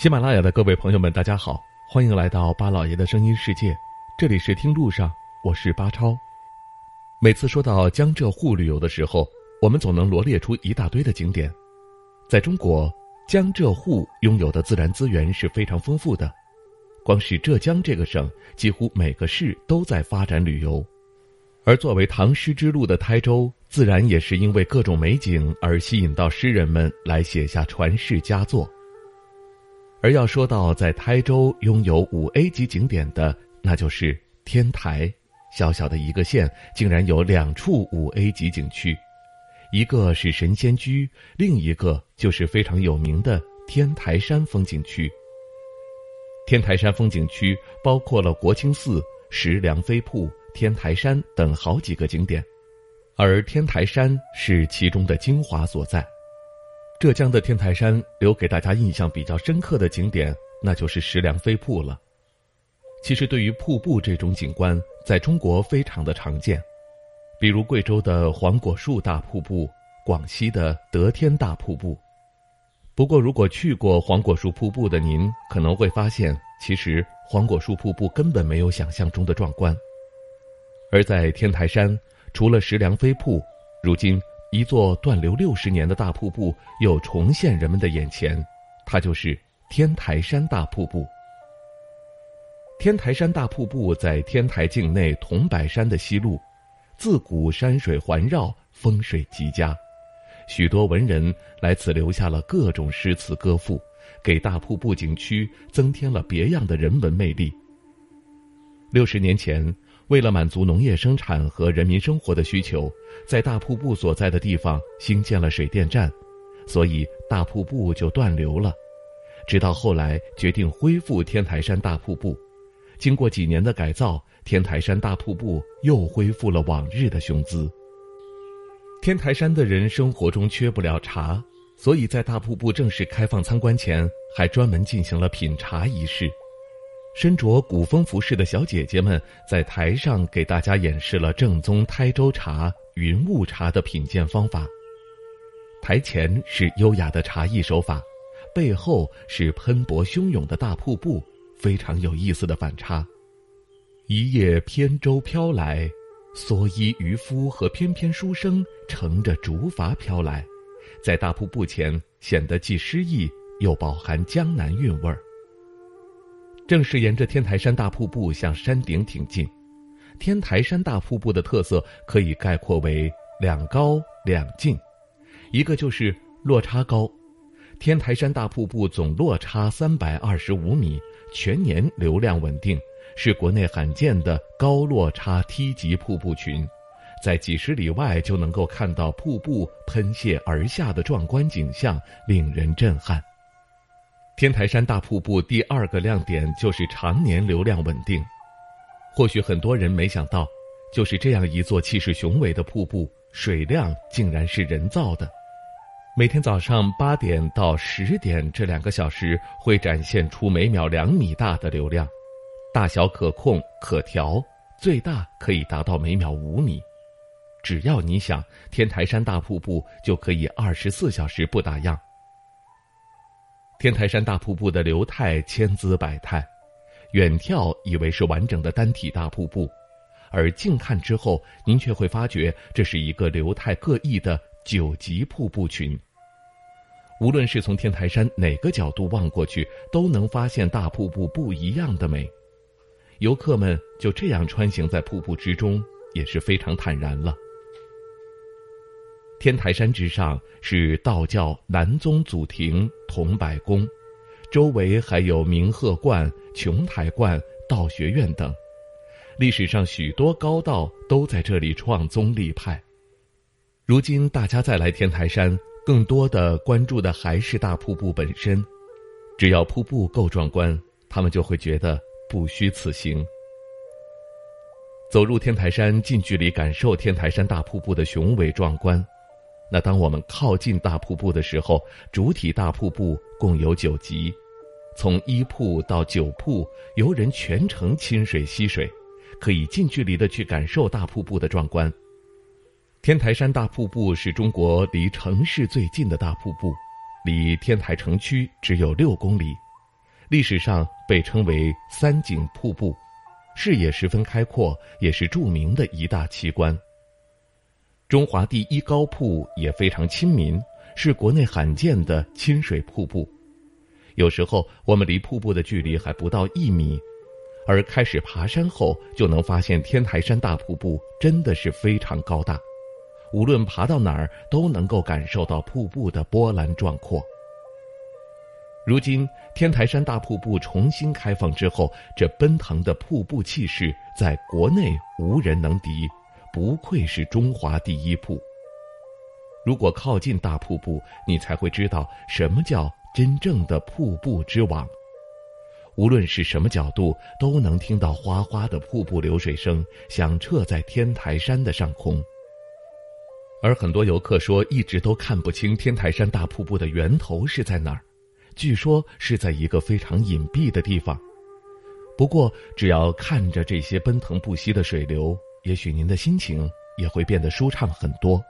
喜马拉雅的各位朋友们，大家好，欢迎来到巴老爷的声音世界。这里是听路上，我是巴超。每次说到江浙沪旅游的时候，我们总能罗列出一大堆的景点。在中国，江浙沪拥有的自然资源是非常丰富的，光是浙江这个省，几乎每个市都在发展旅游。而作为唐诗之路的台州，自然也是因为各种美景而吸引到诗人们来写下传世佳作。而要说到在台州拥有五 A 级景点的，那就是天台。小小的一个县，竟然有两处五 A 级景区，一个是神仙居，另一个就是非常有名的天台山风景区。天台山风景区包括了国清寺、石梁飞瀑、天台山等好几个景点，而天台山是其中的精华所在。浙江的天台山留给大家印象比较深刻的景点，那就是石梁飞瀑了。其实，对于瀑布这种景观，在中国非常的常见，比如贵州的黄果树大瀑布，广西的德天大瀑布。不过，如果去过黄果树瀑布的您，可能会发现，其实黄果树瀑布根本没有想象中的壮观。而在天台山，除了石梁飞瀑，如今。一座断流六十年的大瀑布又重现人们的眼前，它就是天台山大瀑布。天台山大瀑布在天台境内桐柏山的西麓，自古山水环绕，风水极佳，许多文人来此留下了各种诗词歌赋，给大瀑布景区增添了别样的人文魅力。六十年前。为了满足农业生产和人民生活的需求，在大瀑布所在的地方兴建了水电站，所以大瀑布就断流了。直到后来决定恢复天台山大瀑布，经过几年的改造，天台山大瀑布又恢复了往日的雄姿。天台山的人生活中缺不了茶，所以在大瀑布正式开放参观前，还专门进行了品茶仪式。身着古风服饰的小姐姐们在台上给大家演示了正宗台州茶云雾茶的品鉴方法。台前是优雅的茶艺手法，背后是喷薄汹涌的大瀑布，非常有意思的反差。一叶扁舟飘来，蓑衣渔夫和翩翩书生乘着竹筏飘来，在大瀑布前显得既诗意又饱含江南韵味儿。正是沿着天台山大瀑布向山顶挺进，天台山大瀑布的特色可以概括为两高两静，一个就是落差高，天台山大瀑布总落差三百二十五米，全年流量稳定，是国内罕见的高落差梯级瀑布群，在几十里外就能够看到瀑布喷泻而下的壮观景象，令人震撼。天台山大瀑布第二个亮点就是常年流量稳定。或许很多人没想到，就是这样一座气势雄伟的瀑布，水量竟然是人造的。每天早上八点到十点这两个小时会展现出每秒两米大的流量，大小可控可调，最大可以达到每秒五米。只要你想，天台山大瀑布就可以二十四小时不打烊。天台山大瀑布的流态千姿百态，远眺以为是完整的单体大瀑布，而近看之后，您却会发觉这是一个流态各异的九级瀑布群。无论是从天台山哪个角度望过去，都能发现大瀑布不一样的美。游客们就这样穿行在瀑布之中，也是非常坦然了。天台山之上是道教南宗祖庭桐柏宫，周围还有明鹤观、琼台观、道学院等，历史上许多高道都在这里创宗立派，如今大家再来天台山，更多的关注的还是大瀑布本身。只要瀑布够壮观，他们就会觉得不虚此行。走入天台山，近距离感受天台山大瀑布的雄伟壮观。那当我们靠近大瀑布的时候，主体大瀑布共有九级，从一瀑到九瀑，游人全程亲水吸水，可以近距离的去感受大瀑布的壮观。天台山大瀑布是中国离城市最近的大瀑布，离天台城区只有六公里，历史上被称为“三景瀑布”，视野十分开阔，也是著名的一大奇观。中华第一高瀑也非常亲民，是国内罕见的亲水瀑布。有时候我们离瀑布的距离还不到一米，而开始爬山后，就能发现天台山大瀑布真的是非常高大。无论爬到哪儿，都能够感受到瀑布的波澜壮阔。如今天台山大瀑布重新开放之后，这奔腾的瀑布气势在国内无人能敌，不愧是中华第一瀑。如果靠近大瀑布，你才会知道什么叫真正的瀑布之王。无论是什么角度，都能听到哗哗的瀑布流水声响彻在天台山的上空。而很多游客说，一直都看不清天台山大瀑布的源头是在哪儿，据说是在一个非常隐蔽的地方。不过，只要看着这些奔腾不息的水流，也许您的心情也会变得舒畅很多。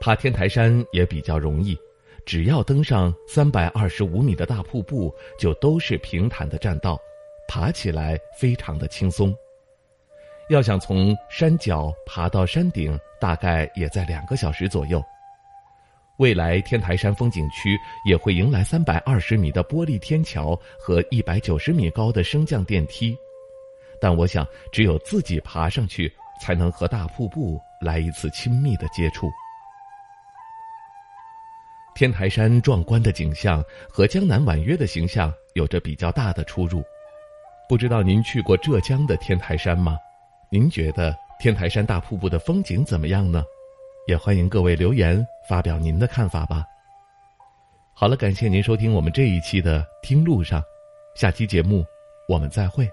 爬天台山也比较容易，只要登上三百二十五米的大瀑布，就都是平坦的栈道，爬起来非常的轻松。要想从山脚爬到山顶，大概也在两个小时左右。未来天台山风景区也会迎来三百二十米的玻璃天桥和一百九十米高的升降电梯，但我想只有自己爬上去，才能和大瀑布来一次亲密的接触。天台山壮观的景象和江南婉约的形象有着比较大的出入，不知道您去过浙江的天台山吗？您觉得天台山大瀑布的风景怎么样呢？也欢迎各位留言发表您的看法吧。好了，感谢您收听我们这一期的《听路上》，下期节目我们再会。